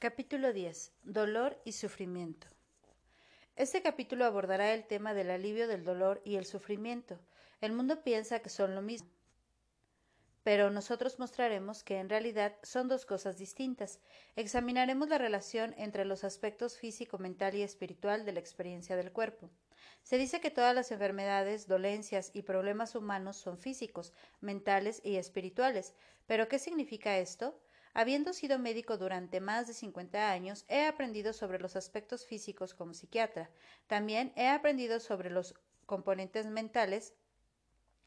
Capítulo 10. Dolor y sufrimiento. Este capítulo abordará el tema del alivio del dolor y el sufrimiento. El mundo piensa que son lo mismo, pero nosotros mostraremos que en realidad son dos cosas distintas. Examinaremos la relación entre los aspectos físico, mental y espiritual de la experiencia del cuerpo. Se dice que todas las enfermedades, dolencias y problemas humanos son físicos, mentales y espirituales. ¿Pero qué significa esto? Habiendo sido médico durante más de 50 años, he aprendido sobre los aspectos físicos como psiquiatra. También he aprendido sobre los componentes mentales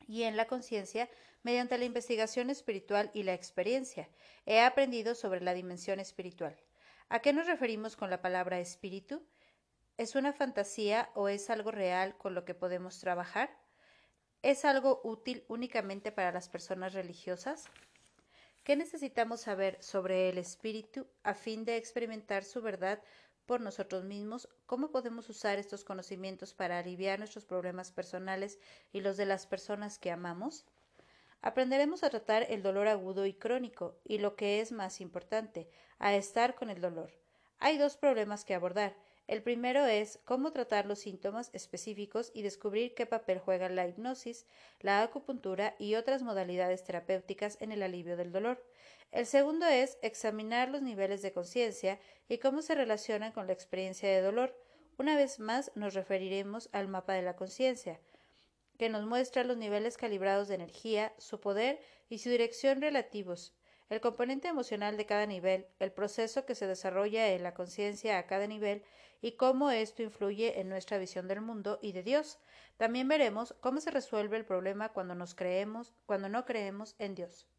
y en la conciencia mediante la investigación espiritual y la experiencia. He aprendido sobre la dimensión espiritual. ¿A qué nos referimos con la palabra espíritu? ¿Es una fantasía o es algo real con lo que podemos trabajar? ¿Es algo útil únicamente para las personas religiosas? ¿Qué necesitamos saber sobre el espíritu a fin de experimentar su verdad por nosotros mismos? ¿Cómo podemos usar estos conocimientos para aliviar nuestros problemas personales y los de las personas que amamos? Aprenderemos a tratar el dolor agudo y crónico y lo que es más importante, a estar con el dolor. Hay dos problemas que abordar el primero es cómo tratar los síntomas específicos y descubrir qué papel juega la hipnosis, la acupuntura y otras modalidades terapéuticas en el alivio del dolor. El segundo es examinar los niveles de conciencia y cómo se relacionan con la experiencia de dolor. Una vez más nos referiremos al mapa de la conciencia, que nos muestra los niveles calibrados de energía, su poder y su dirección relativos el componente emocional de cada nivel, el proceso que se desarrolla en la conciencia a cada nivel y cómo esto influye en nuestra visión del mundo y de Dios. También veremos cómo se resuelve el problema cuando nos creemos, cuando no creemos en Dios.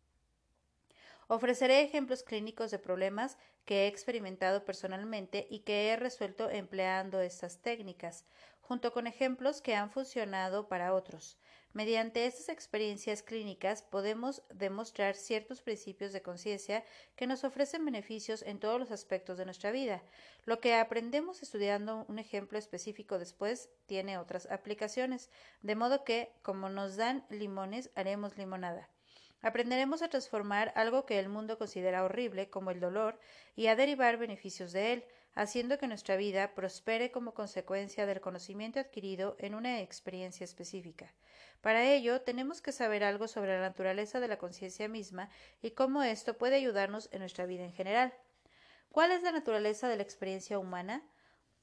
Ofreceré ejemplos clínicos de problemas que he experimentado personalmente y que he resuelto empleando estas técnicas, junto con ejemplos que han funcionado para otros. Mediante estas experiencias clínicas podemos demostrar ciertos principios de conciencia que nos ofrecen beneficios en todos los aspectos de nuestra vida. Lo que aprendemos estudiando un ejemplo específico después tiene otras aplicaciones, de modo que, como nos dan limones, haremos limonada. Aprenderemos a transformar algo que el mundo considera horrible, como el dolor, y a derivar beneficios de él, haciendo que nuestra vida prospere como consecuencia del conocimiento adquirido en una experiencia específica. Para ello, tenemos que saber algo sobre la naturaleza de la conciencia misma y cómo esto puede ayudarnos en nuestra vida en general. ¿Cuál es la naturaleza de la experiencia humana?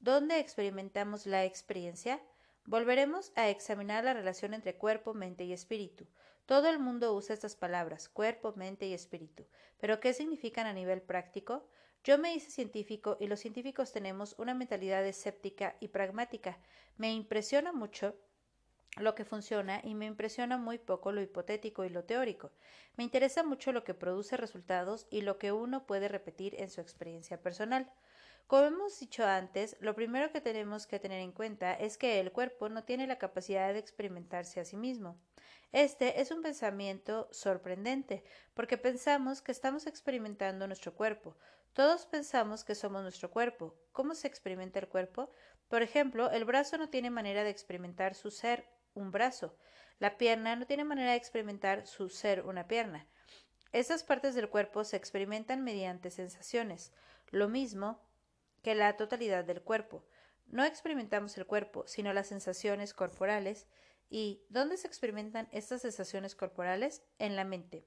¿Dónde experimentamos la experiencia? Volveremos a examinar la relación entre cuerpo, mente y espíritu. Todo el mundo usa estas palabras, cuerpo, mente y espíritu. Pero ¿qué significan a nivel práctico? Yo me hice científico y los científicos tenemos una mentalidad escéptica y pragmática. Me impresiona mucho lo que funciona y me impresiona muy poco lo hipotético y lo teórico. Me interesa mucho lo que produce resultados y lo que uno puede repetir en su experiencia personal. Como hemos dicho antes, lo primero que tenemos que tener en cuenta es que el cuerpo no tiene la capacidad de experimentarse a sí mismo. Este es un pensamiento sorprendente, porque pensamos que estamos experimentando nuestro cuerpo. Todos pensamos que somos nuestro cuerpo. ¿Cómo se experimenta el cuerpo? Por ejemplo, el brazo no tiene manera de experimentar su ser un brazo. La pierna no tiene manera de experimentar su ser una pierna. Estas partes del cuerpo se experimentan mediante sensaciones. Lo mismo que la totalidad del cuerpo. No experimentamos el cuerpo, sino las sensaciones corporales. ¿Y dónde se experimentan estas sensaciones corporales? En la mente.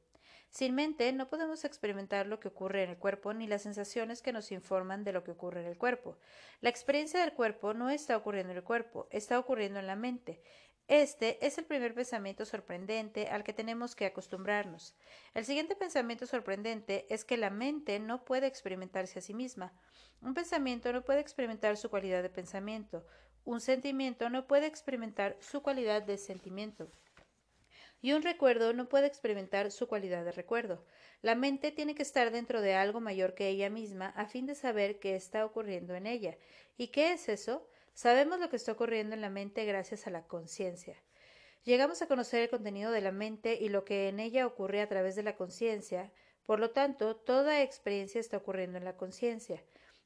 Sin mente no podemos experimentar lo que ocurre en el cuerpo ni las sensaciones que nos informan de lo que ocurre en el cuerpo. La experiencia del cuerpo no está ocurriendo en el cuerpo, está ocurriendo en la mente. Este es el primer pensamiento sorprendente al que tenemos que acostumbrarnos. El siguiente pensamiento sorprendente es que la mente no puede experimentarse a sí misma. Un pensamiento no puede experimentar su cualidad de pensamiento. Un sentimiento no puede experimentar su cualidad de sentimiento. Y un recuerdo no puede experimentar su cualidad de recuerdo. La mente tiene que estar dentro de algo mayor que ella misma a fin de saber qué está ocurriendo en ella. ¿Y qué es eso? Sabemos lo que está ocurriendo en la mente gracias a la conciencia. Llegamos a conocer el contenido de la mente y lo que en ella ocurre a través de la conciencia, por lo tanto, toda experiencia está ocurriendo en la conciencia.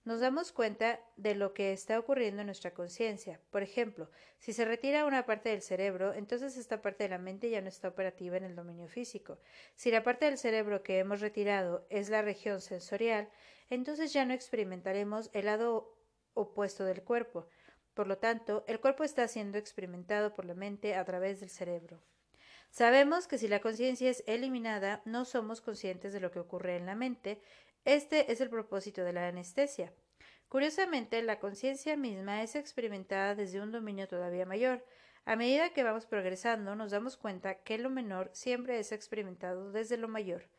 Nos damos cuenta de lo que está ocurriendo en nuestra conciencia. Por ejemplo, si se retira una parte del cerebro, entonces esta parte de la mente ya no está operativa en el dominio físico. Si la parte del cerebro que hemos retirado es la región sensorial, entonces ya no experimentaremos el lado opuesto del cuerpo. Por lo tanto, el cuerpo está siendo experimentado por la mente a través del cerebro. Sabemos que si la conciencia es eliminada, no somos conscientes de lo que ocurre en la mente, este es el propósito de la anestesia. Curiosamente, la conciencia misma es experimentada desde un dominio todavía mayor. A medida que vamos progresando, nos damos cuenta que lo menor siempre es experimentado desde lo mayor.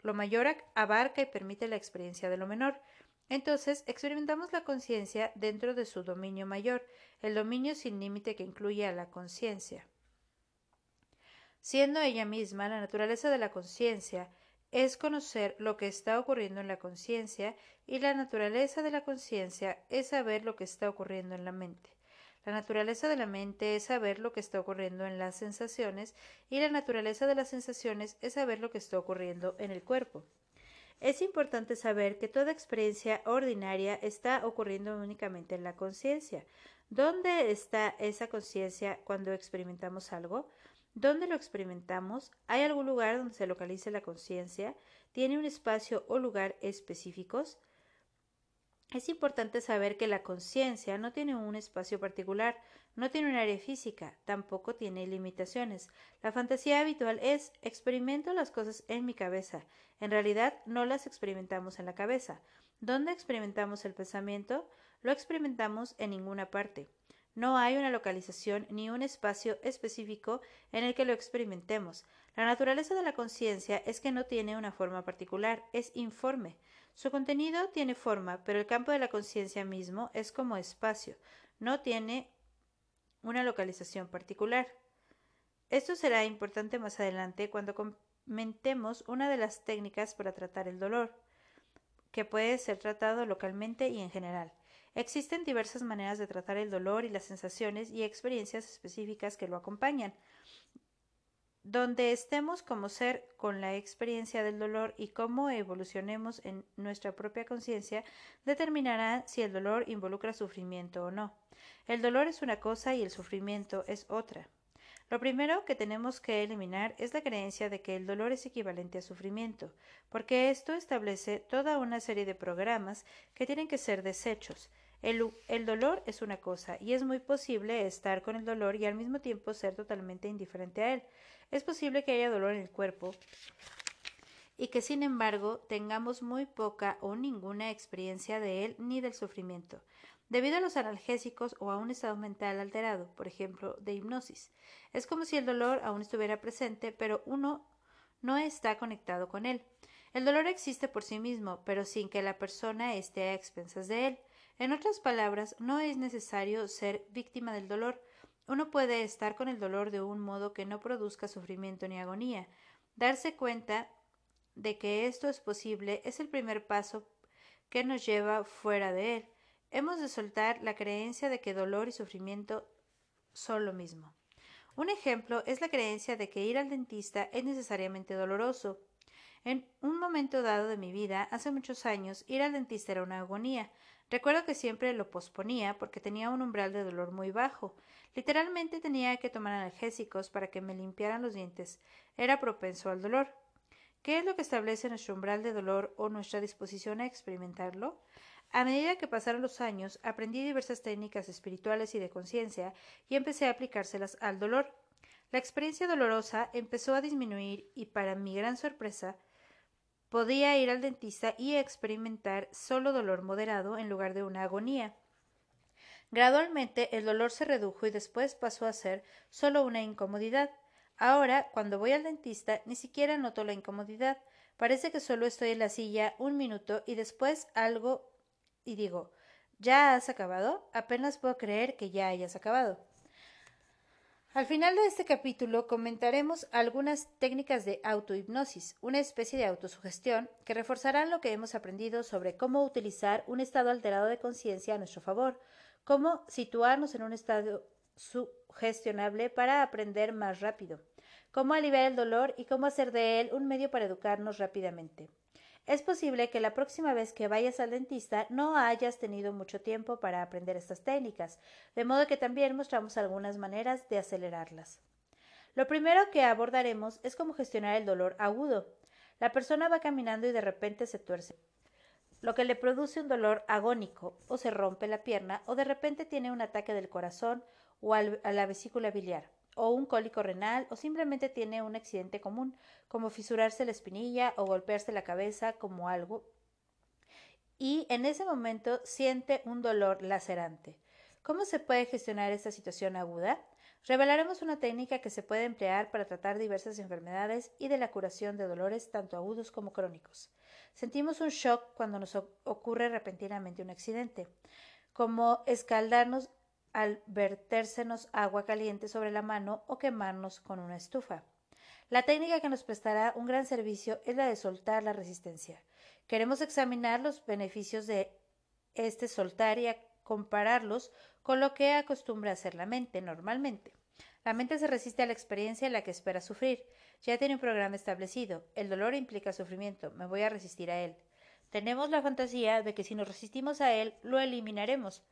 Lo mayor abarca y permite la experiencia de lo menor. Entonces, experimentamos la conciencia dentro de su dominio mayor, el dominio sin límite que incluye a la conciencia. Siendo ella misma la naturaleza de la conciencia, es conocer lo que está ocurriendo en la conciencia y la naturaleza de la conciencia es saber lo que está ocurriendo en la mente. La naturaleza de la mente es saber lo que está ocurriendo en las sensaciones y la naturaleza de las sensaciones es saber lo que está ocurriendo en el cuerpo. Es importante saber que toda experiencia ordinaria está ocurriendo únicamente en la conciencia. ¿Dónde está esa conciencia cuando experimentamos algo? ¿Dónde lo experimentamos? ¿Hay algún lugar donde se localice la conciencia? ¿Tiene un espacio o lugar específicos? Es importante saber que la conciencia no tiene un espacio particular, no tiene un área física, tampoco tiene limitaciones. La fantasía habitual es experimento las cosas en mi cabeza. En realidad no las experimentamos en la cabeza. ¿Dónde experimentamos el pensamiento? Lo experimentamos en ninguna parte. No hay una localización ni un espacio específico en el que lo experimentemos. La naturaleza de la conciencia es que no tiene una forma particular, es informe. Su contenido tiene forma, pero el campo de la conciencia mismo es como espacio, no tiene una localización particular. Esto será importante más adelante cuando comentemos una de las técnicas para tratar el dolor, que puede ser tratado localmente y en general. Existen diversas maneras de tratar el dolor y las sensaciones y experiencias específicas que lo acompañan. Donde estemos como ser con la experiencia del dolor y cómo evolucionemos en nuestra propia conciencia determinará si el dolor involucra sufrimiento o no. El dolor es una cosa y el sufrimiento es otra. Lo primero que tenemos que eliminar es la creencia de que el dolor es equivalente a sufrimiento, porque esto establece toda una serie de programas que tienen que ser desechos. El, dolor es una cosa y es muy posible estar con el dolor y al mismo tiempo ser totalmente indiferente a él. Es posible que haya dolor en el cuerpo y que sin embargo tengamos muy poca o ninguna experiencia de él ni del sufrimiento, debido a los analgésicos o a un estado mental alterado, por ejemplo, de hipnosis. Es como si el dolor aún estuviera presente, pero uno no está conectado con él. El dolor existe por sí mismo, pero sin que la persona esté a expensas de él. En otras palabras, no es necesario ser víctima del dolor. Uno puede estar con el dolor de un modo que no produzca sufrimiento ni agonía. Darse cuenta de que esto es posible es el primer paso que nos lleva fuera de él. Hemos de soltar la creencia de que dolor y sufrimiento son lo mismo. Un ejemplo es la creencia de que ir al dentista es necesariamente doloroso. En un momento dado de mi vida, hace muchos años, ir al dentista era una agonía. Recuerdo que siempre lo posponía porque tenía un umbral de dolor muy bajo. Literalmente tenía que tomar analgésicos para que me limpiaran los dientes. Era propenso al dolor. ¿Qué es lo que establece nuestro umbral de dolor o nuestra disposición a experimentarlo? A medida que pasaron los años, aprendí diversas técnicas espirituales y de conciencia y empecé a aplicárselas al dolor. La experiencia dolorosa empezó a disminuir y, para mi gran sorpresa, Podía ir al dentista y experimentar solo dolor moderado en lugar de una agonía. Gradualmente el dolor se redujo y después pasó a ser solo una incomodidad. Ahora, cuando voy al dentista, ni siquiera noto la incomodidad. Parece que solo estoy en la silla un minuto y después algo y digo ¿Ya has acabado? Apenas puedo creer que ya hayas acabado. Al final de este capítulo comentaremos algunas técnicas de autohipnosis, una especie de autosugestión que reforzarán lo que hemos aprendido sobre cómo utilizar un estado alterado de conciencia a nuestro favor, cómo situarnos en un estado sugestionable para aprender más rápido, cómo aliviar el dolor y cómo hacer de él un medio para educarnos rápidamente. Es posible que la próxima vez que vayas al dentista no hayas tenido mucho tiempo para aprender estas técnicas, de modo que también mostramos algunas maneras de acelerarlas. Lo primero que abordaremos es cómo gestionar el dolor agudo. La persona va caminando y de repente se tuerce, lo que le produce un dolor agónico, o se rompe la pierna, o de repente tiene un ataque del corazón o a la vesícula biliar o un cólico renal o simplemente tiene un accidente común, como fisurarse la espinilla o golpearse la cabeza como algo, y en ese momento siente un dolor lacerante. ¿Cómo se puede gestionar esta situación aguda? Revelaremos una técnica que se puede emplear para tratar diversas enfermedades y de la curación de dolores tanto agudos como crónicos. Sentimos un shock cuando nos ocurre repentinamente un accidente, como escaldarnos al vertérsenos agua caliente sobre la mano o quemarnos con una estufa. La técnica que nos prestará un gran servicio es la de soltar la resistencia. Queremos examinar los beneficios de este soltar y compararlos con lo que acostumbra hacer la mente normalmente. La mente se resiste a la experiencia en la que espera sufrir. Ya tiene un programa establecido. El dolor implica sufrimiento. Me voy a resistir a él. Tenemos la fantasía de que si nos resistimos a él, lo eliminaremos.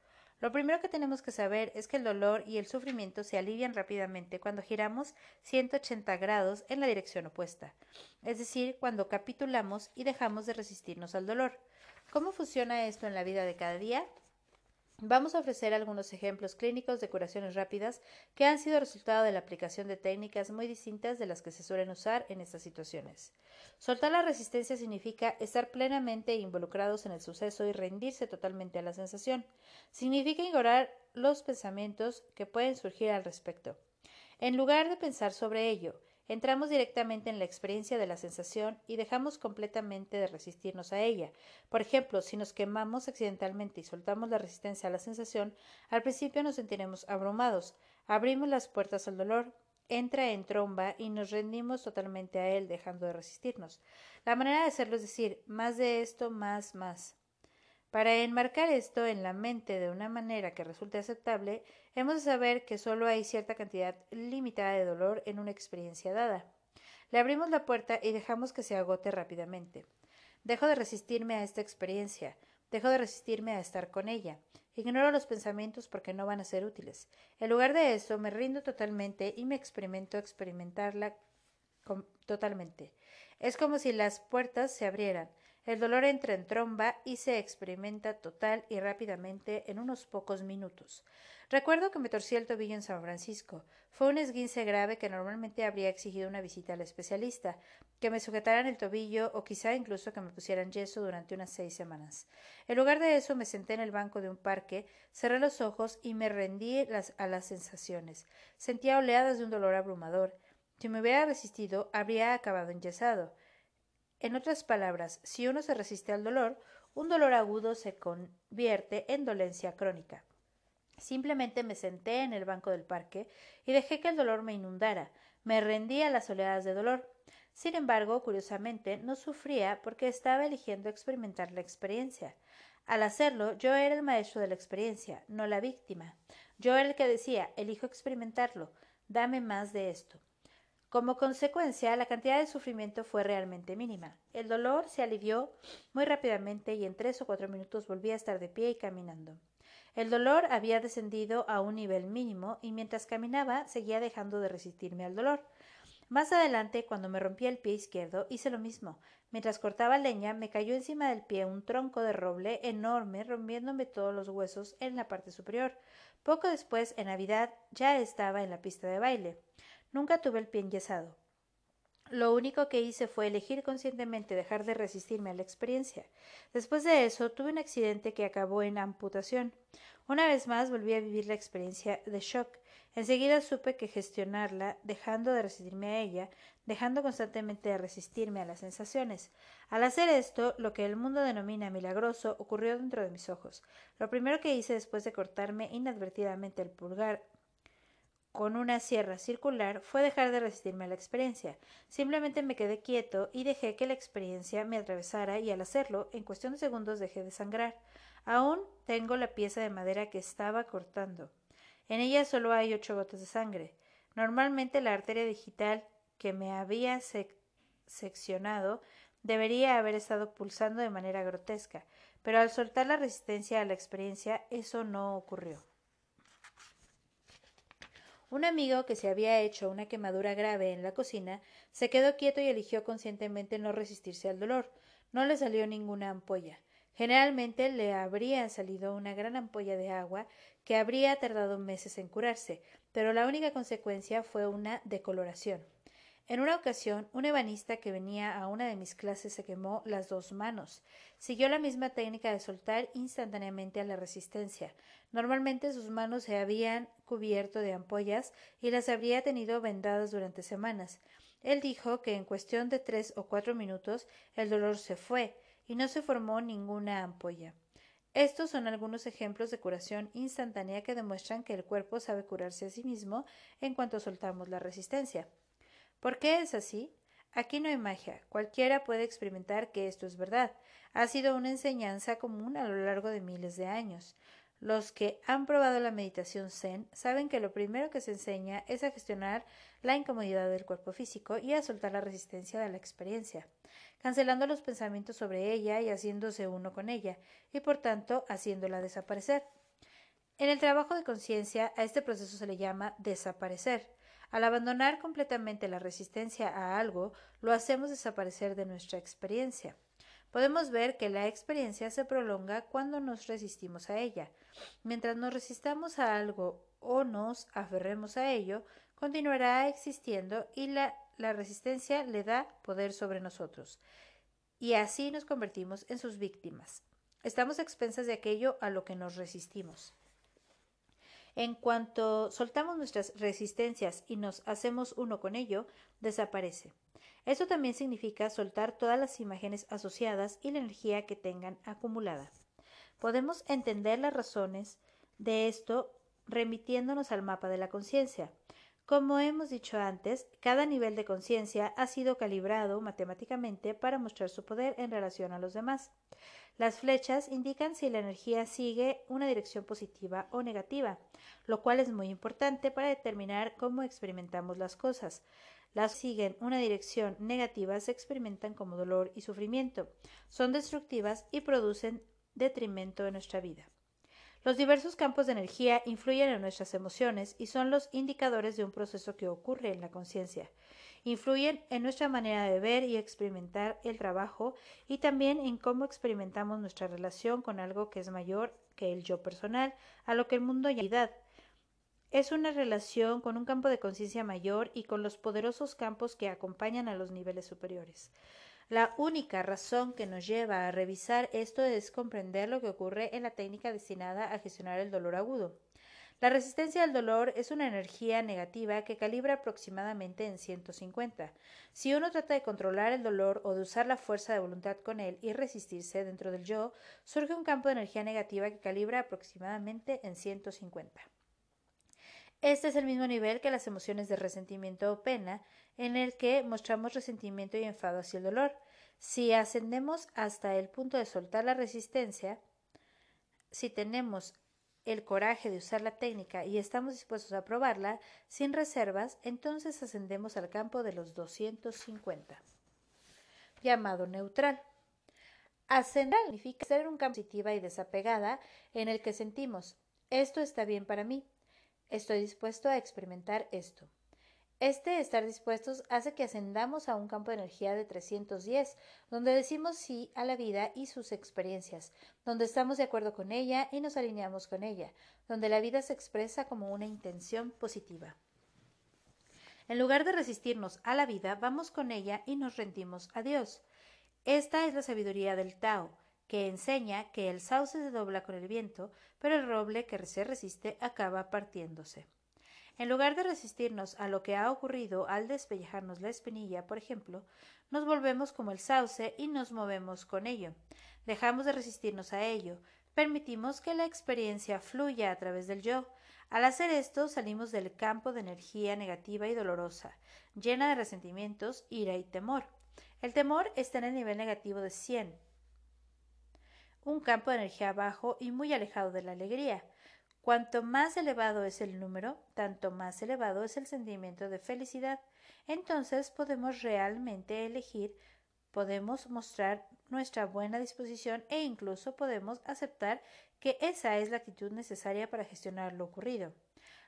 Lo primero que tenemos que saber es que el dolor y el sufrimiento se alivian rápidamente cuando giramos 180 grados en la dirección opuesta, es decir, cuando capitulamos y dejamos de resistirnos al dolor. ¿Cómo funciona esto en la vida de cada día? Vamos a ofrecer algunos ejemplos clínicos de curaciones rápidas que han sido resultado de la aplicación de técnicas muy distintas de las que se suelen usar en estas situaciones. Soltar la resistencia significa estar plenamente involucrados en el suceso y rendirse totalmente a la sensación. Significa ignorar los pensamientos que pueden surgir al respecto. En lugar de pensar sobre ello, Entramos directamente en la experiencia de la sensación y dejamos completamente de resistirnos a ella. Por ejemplo, si nos quemamos accidentalmente y soltamos la resistencia a la sensación, al principio nos sentiremos abrumados. Abrimos las puertas al dolor, entra en tromba y nos rendimos totalmente a él, dejando de resistirnos. La manera de hacerlo es decir, más de esto, más, más. Para enmarcar esto en la mente de una manera que resulte aceptable, hemos de saber que solo hay cierta cantidad limitada de dolor en una experiencia dada. Le abrimos la puerta y dejamos que se agote rápidamente. Dejo de resistirme a esta experiencia, dejo de resistirme a estar con ella. Ignoro los pensamientos porque no van a ser útiles. En lugar de eso, me rindo totalmente y me experimento experimentarla totalmente. Es como si las puertas se abrieran. El dolor entra en tromba y se experimenta total y rápidamente en unos pocos minutos. Recuerdo que me torcí el tobillo en San Francisco. Fue un esguince grave que normalmente habría exigido una visita al especialista, que me sujetaran el tobillo o quizá incluso que me pusieran yeso durante unas seis semanas. En lugar de eso me senté en el banco de un parque, cerré los ojos y me rendí a las sensaciones. Sentía oleadas de un dolor abrumador. Si me hubiera resistido, habría acabado enyesado. En otras palabras, si uno se resiste al dolor, un dolor agudo se convierte en dolencia crónica. Simplemente me senté en el banco del parque y dejé que el dolor me inundara. Me rendí a las oleadas de dolor. Sin embargo, curiosamente, no sufría porque estaba eligiendo experimentar la experiencia. Al hacerlo, yo era el maestro de la experiencia, no la víctima. Yo era el que decía, elijo experimentarlo, dame más de esto. Como consecuencia, la cantidad de sufrimiento fue realmente mínima. El dolor se alivió muy rápidamente y en tres o cuatro minutos volví a estar de pie y caminando. El dolor había descendido a un nivel mínimo y mientras caminaba seguía dejando de resistirme al dolor. Más adelante, cuando me rompí el pie izquierdo, hice lo mismo. Mientras cortaba leña, me cayó encima del pie un tronco de roble enorme, rompiéndome todos los huesos en la parte superior. Poco después, en Navidad, ya estaba en la pista de baile. Nunca tuve el pie enyesado. Lo único que hice fue elegir conscientemente dejar de resistirme a la experiencia. Después de eso, tuve un accidente que acabó en amputación. Una vez más volví a vivir la experiencia de shock. Enseguida supe que gestionarla, dejando de resistirme a ella, dejando constantemente de resistirme a las sensaciones. Al hacer esto, lo que el mundo denomina milagroso ocurrió dentro de mis ojos. Lo primero que hice después de cortarme inadvertidamente el pulgar con una sierra circular fue dejar de resistirme a la experiencia. Simplemente me quedé quieto y dejé que la experiencia me atravesara y al hacerlo, en cuestión de segundos dejé de sangrar. Aún tengo la pieza de madera que estaba cortando. En ella solo hay ocho gotas de sangre. Normalmente la arteria digital que me había seccionado debería haber estado pulsando de manera grotesca, pero al soltar la resistencia a la experiencia, eso no ocurrió. Un amigo que se había hecho una quemadura grave en la cocina se quedó quieto y eligió conscientemente no resistirse al dolor. No le salió ninguna ampolla. Generalmente le habría salido una gran ampolla de agua que habría tardado meses en curarse, pero la única consecuencia fue una decoloración. En una ocasión, un ebanista que venía a una de mis clases se quemó las dos manos. Siguió la misma técnica de soltar instantáneamente a la resistencia. Normalmente sus manos se habían cubierto de ampollas y las habría tenido vendadas durante semanas. Él dijo que en cuestión de tres o cuatro minutos el dolor se fue y no se formó ninguna ampolla. Estos son algunos ejemplos de curación instantánea que demuestran que el cuerpo sabe curarse a sí mismo en cuanto soltamos la resistencia. ¿Por qué es así? Aquí no hay magia. Cualquiera puede experimentar que esto es verdad. Ha sido una enseñanza común a lo largo de miles de años. Los que han probado la meditación zen saben que lo primero que se enseña es a gestionar la incomodidad del cuerpo físico y a soltar la resistencia de la experiencia, cancelando los pensamientos sobre ella y haciéndose uno con ella, y por tanto haciéndola desaparecer. En el trabajo de conciencia a este proceso se le llama desaparecer. Al abandonar completamente la resistencia a algo, lo hacemos desaparecer de nuestra experiencia. Podemos ver que la experiencia se prolonga cuando nos resistimos a ella. Mientras nos resistamos a algo o nos aferremos a ello, continuará existiendo y la, la resistencia le da poder sobre nosotros. Y así nos convertimos en sus víctimas. Estamos expensas de aquello a lo que nos resistimos. En cuanto soltamos nuestras resistencias y nos hacemos uno con ello, desaparece. Eso también significa soltar todas las imágenes asociadas y la energía que tengan acumulada. Podemos entender las razones de esto remitiéndonos al mapa de la conciencia. Como hemos dicho antes, cada nivel de conciencia ha sido calibrado matemáticamente para mostrar su poder en relación a los demás. Las flechas indican si la energía sigue una dirección positiva o negativa, lo cual es muy importante para determinar cómo experimentamos las cosas. Las siguen una dirección negativa se experimentan como dolor y sufrimiento, son destructivas y producen detrimento en nuestra vida. Los diversos campos de energía influyen en nuestras emociones y son los indicadores de un proceso que ocurre en la conciencia influyen en nuestra manera de ver y experimentar el trabajo y también en cómo experimentamos nuestra relación con algo que es mayor que el yo personal, a lo que el mundo llama es una relación con un campo de conciencia mayor y con los poderosos campos que acompañan a los niveles superiores. La única razón que nos lleva a revisar esto es comprender lo que ocurre en la técnica destinada a gestionar el dolor agudo. La resistencia al dolor es una energía negativa que calibra aproximadamente en 150. Si uno trata de controlar el dolor o de usar la fuerza de voluntad con él y resistirse dentro del yo, surge un campo de energía negativa que calibra aproximadamente en 150. Este es el mismo nivel que las emociones de resentimiento o pena, en el que mostramos resentimiento y enfado hacia el dolor. Si ascendemos hasta el punto de soltar la resistencia, si tenemos el coraje de usar la técnica y estamos dispuestos a probarla sin reservas, entonces ascendemos al campo de los 250, llamado neutral. Ascender significa ser un campo positiva y desapegada en el que sentimos esto está bien para mí, estoy dispuesto a experimentar esto. Este estar dispuestos hace que ascendamos a un campo de energía de 310, donde decimos sí a la vida y sus experiencias, donde estamos de acuerdo con ella y nos alineamos con ella, donde la vida se expresa como una intención positiva. En lugar de resistirnos a la vida, vamos con ella y nos rendimos a Dios. Esta es la sabiduría del Tao, que enseña que el sauce se dobla con el viento, pero el roble que se resiste acaba partiéndose. En lugar de resistirnos a lo que ha ocurrido al despellejarnos la espinilla, por ejemplo, nos volvemos como el sauce y nos movemos con ello. Dejamos de resistirnos a ello, permitimos que la experiencia fluya a través del yo. Al hacer esto salimos del campo de energía negativa y dolorosa, llena de resentimientos, ira y temor. El temor está en el nivel negativo de 100, un campo de energía bajo y muy alejado de la alegría. Cuanto más elevado es el número, tanto más elevado es el sentimiento de felicidad. Entonces podemos realmente elegir podemos mostrar nuestra buena disposición e incluso podemos aceptar que esa es la actitud necesaria para gestionar lo ocurrido,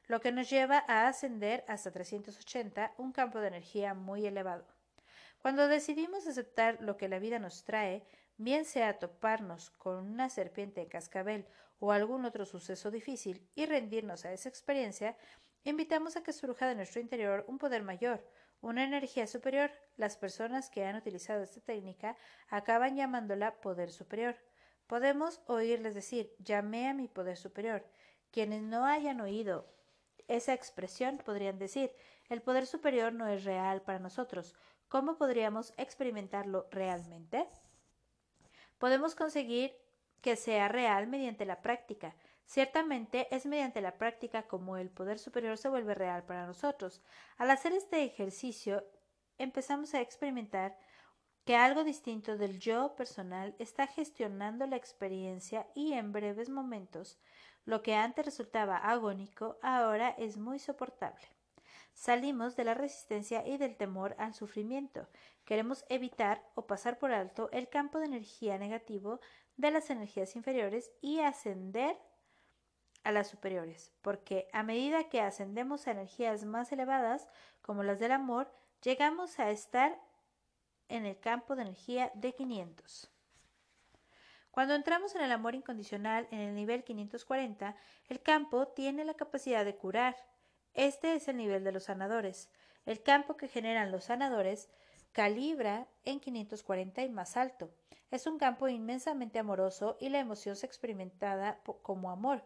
lo que nos lleva a ascender hasta 380, un campo de energía muy elevado. Cuando decidimos aceptar lo que la vida nos trae, bien sea toparnos con una serpiente de cascabel o algún otro suceso difícil y rendirnos a esa experiencia, invitamos a que surja de nuestro interior un poder mayor, una energía superior. Las personas que han utilizado esta técnica acaban llamándola poder superior. Podemos oírles decir llamé a mi poder superior. Quienes no hayan oído esa expresión podrían decir el poder superior no es real para nosotros. ¿Cómo podríamos experimentarlo realmente? Podemos conseguir que sea real mediante la práctica. Ciertamente es mediante la práctica como el poder superior se vuelve real para nosotros. Al hacer este ejercicio empezamos a experimentar que algo distinto del yo personal está gestionando la experiencia y en breves momentos lo que antes resultaba agónico ahora es muy soportable. Salimos de la resistencia y del temor al sufrimiento. Queremos evitar o pasar por alto el campo de energía negativo de las energías inferiores y ascender a las superiores, porque a medida que ascendemos a energías más elevadas, como las del amor, llegamos a estar en el campo de energía de 500. Cuando entramos en el amor incondicional en el nivel 540, el campo tiene la capacidad de curar. Este es el nivel de los sanadores. El campo que generan los sanadores calibra en 540 y más alto. Es un campo inmensamente amoroso y la emoción se experimentada como amor.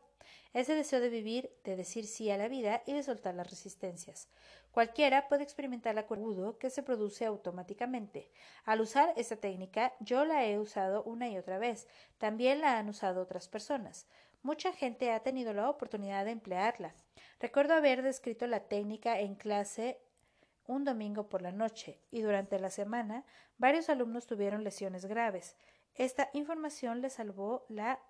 Ese deseo de vivir, de decir sí a la vida y de soltar las resistencias. Cualquiera puede experimentar la agudo que se produce automáticamente. Al usar esta técnica, yo la he usado una y otra vez. También la han usado otras personas. Mucha gente ha tenido la oportunidad de emplearla. Recuerdo haber descrito la técnica en clase un domingo por la noche y durante la semana varios alumnos tuvieron lesiones graves. Esta información les salvó la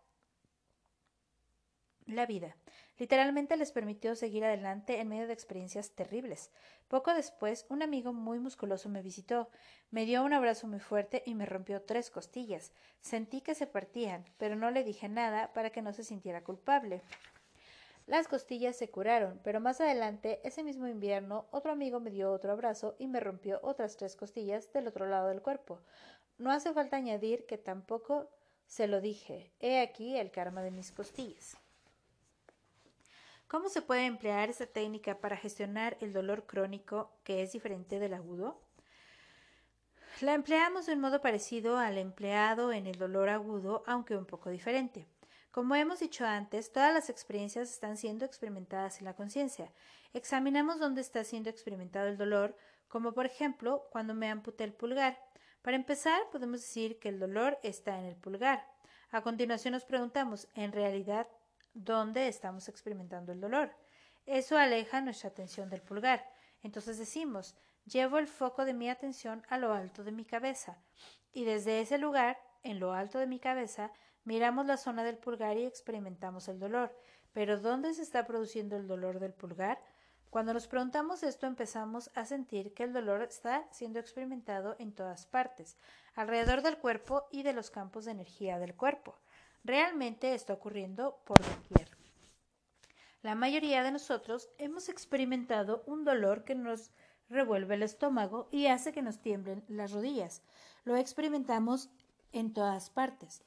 la vida. Literalmente les permitió seguir adelante en medio de experiencias terribles. Poco después, un amigo muy musculoso me visitó, me dio un abrazo muy fuerte y me rompió tres costillas. Sentí que se partían, pero no le dije nada para que no se sintiera culpable. Las costillas se curaron, pero más adelante, ese mismo invierno, otro amigo me dio otro abrazo y me rompió otras tres costillas del otro lado del cuerpo. No hace falta añadir que tampoco se lo dije. He aquí el karma de mis costillas. ¿Cómo se puede emplear esta técnica para gestionar el dolor crónico que es diferente del agudo? La empleamos de un modo parecido al empleado en el dolor agudo, aunque un poco diferente. Como hemos dicho antes, todas las experiencias están siendo experimentadas en la conciencia. Examinamos dónde está siendo experimentado el dolor, como por ejemplo cuando me amputé el pulgar. Para empezar, podemos decir que el dolor está en el pulgar. A continuación nos preguntamos, ¿en realidad dónde estamos experimentando el dolor? Eso aleja nuestra atención del pulgar. Entonces decimos, llevo el foco de mi atención a lo alto de mi cabeza. Y desde ese lugar, en lo alto de mi cabeza, Miramos la zona del pulgar y experimentamos el dolor. Pero ¿dónde se está produciendo el dolor del pulgar? Cuando nos preguntamos esto empezamos a sentir que el dolor está siendo experimentado en todas partes, alrededor del cuerpo y de los campos de energía del cuerpo. Realmente está ocurriendo por doquier. La mayoría de nosotros hemos experimentado un dolor que nos revuelve el estómago y hace que nos tiemblen las rodillas. Lo experimentamos en todas partes.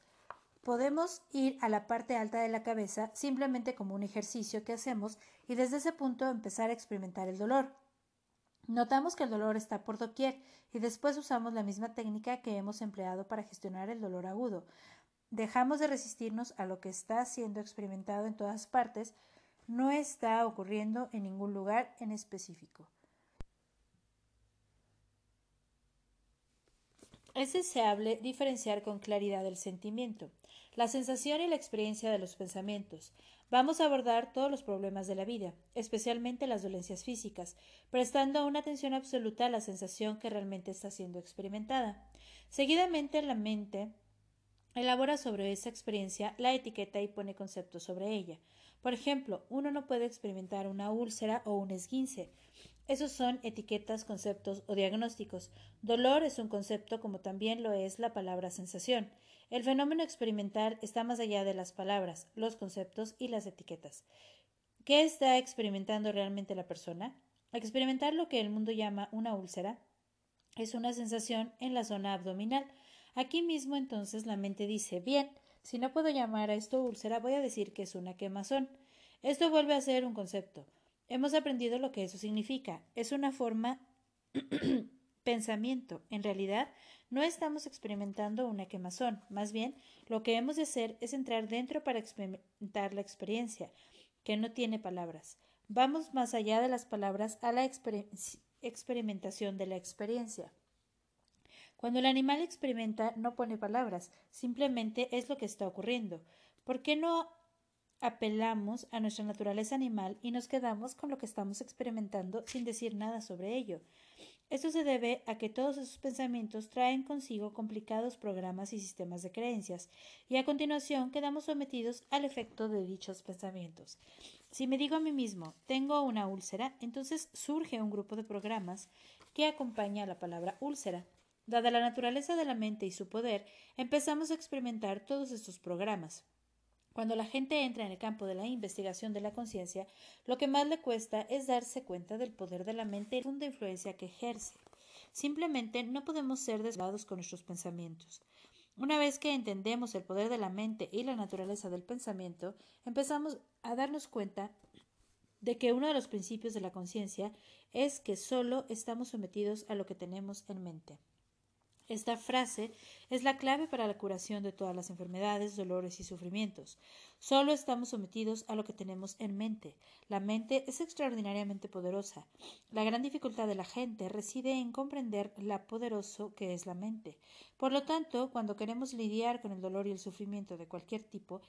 Podemos ir a la parte alta de la cabeza simplemente como un ejercicio que hacemos y desde ese punto empezar a experimentar el dolor. Notamos que el dolor está por doquier y después usamos la misma técnica que hemos empleado para gestionar el dolor agudo. Dejamos de resistirnos a lo que está siendo experimentado en todas partes, no está ocurriendo en ningún lugar en específico. Es deseable diferenciar con claridad el sentimiento, la sensación y la experiencia de los pensamientos. Vamos a abordar todos los problemas de la vida, especialmente las dolencias físicas, prestando una atención absoluta a la sensación que realmente está siendo experimentada. Seguidamente la mente elabora sobre esa experiencia la etiqueta y pone conceptos sobre ella. Por ejemplo, uno no puede experimentar una úlcera o un esguince. Esos son etiquetas, conceptos o diagnósticos. Dolor es un concepto como también lo es la palabra sensación. El fenómeno experimental está más allá de las palabras, los conceptos y las etiquetas. ¿Qué está experimentando realmente la persona? Experimentar lo que el mundo llama una úlcera es una sensación en la zona abdominal. Aquí mismo entonces la mente dice bien, si no puedo llamar a esto úlcera, voy a decir que es una quemazón. Esto vuelve a ser un concepto. Hemos aprendido lo que eso significa. Es una forma pensamiento. En realidad, no estamos experimentando una quemazón. Más bien, lo que hemos de hacer es entrar dentro para experimentar la experiencia, que no tiene palabras. Vamos más allá de las palabras a la experimentación de la experiencia. Cuando el animal experimenta, no pone palabras, simplemente es lo que está ocurriendo. ¿Por qué no apelamos a nuestra naturaleza animal y nos quedamos con lo que estamos experimentando sin decir nada sobre ello. Esto se debe a que todos esos pensamientos traen consigo complicados programas y sistemas de creencias, y a continuación quedamos sometidos al efecto de dichos pensamientos. Si me digo a mí mismo tengo una úlcera, entonces surge un grupo de programas que acompaña a la palabra úlcera. Dada la naturaleza de la mente y su poder, empezamos a experimentar todos estos programas. Cuando la gente entra en el campo de la investigación de la conciencia, lo que más le cuesta es darse cuenta del poder de la mente y la influencia que ejerce. Simplemente no podemos ser desviados con nuestros pensamientos. Una vez que entendemos el poder de la mente y la naturaleza del pensamiento, empezamos a darnos cuenta de que uno de los principios de la conciencia es que solo estamos sometidos a lo que tenemos en mente. Esta frase es la clave para la curación de todas las enfermedades, dolores y sufrimientos. Solo estamos sometidos a lo que tenemos en mente. La mente es extraordinariamente poderosa. La gran dificultad de la gente reside en comprender la poderoso que es la mente. Por lo tanto, cuando queremos lidiar con el dolor y el sufrimiento de cualquier tipo,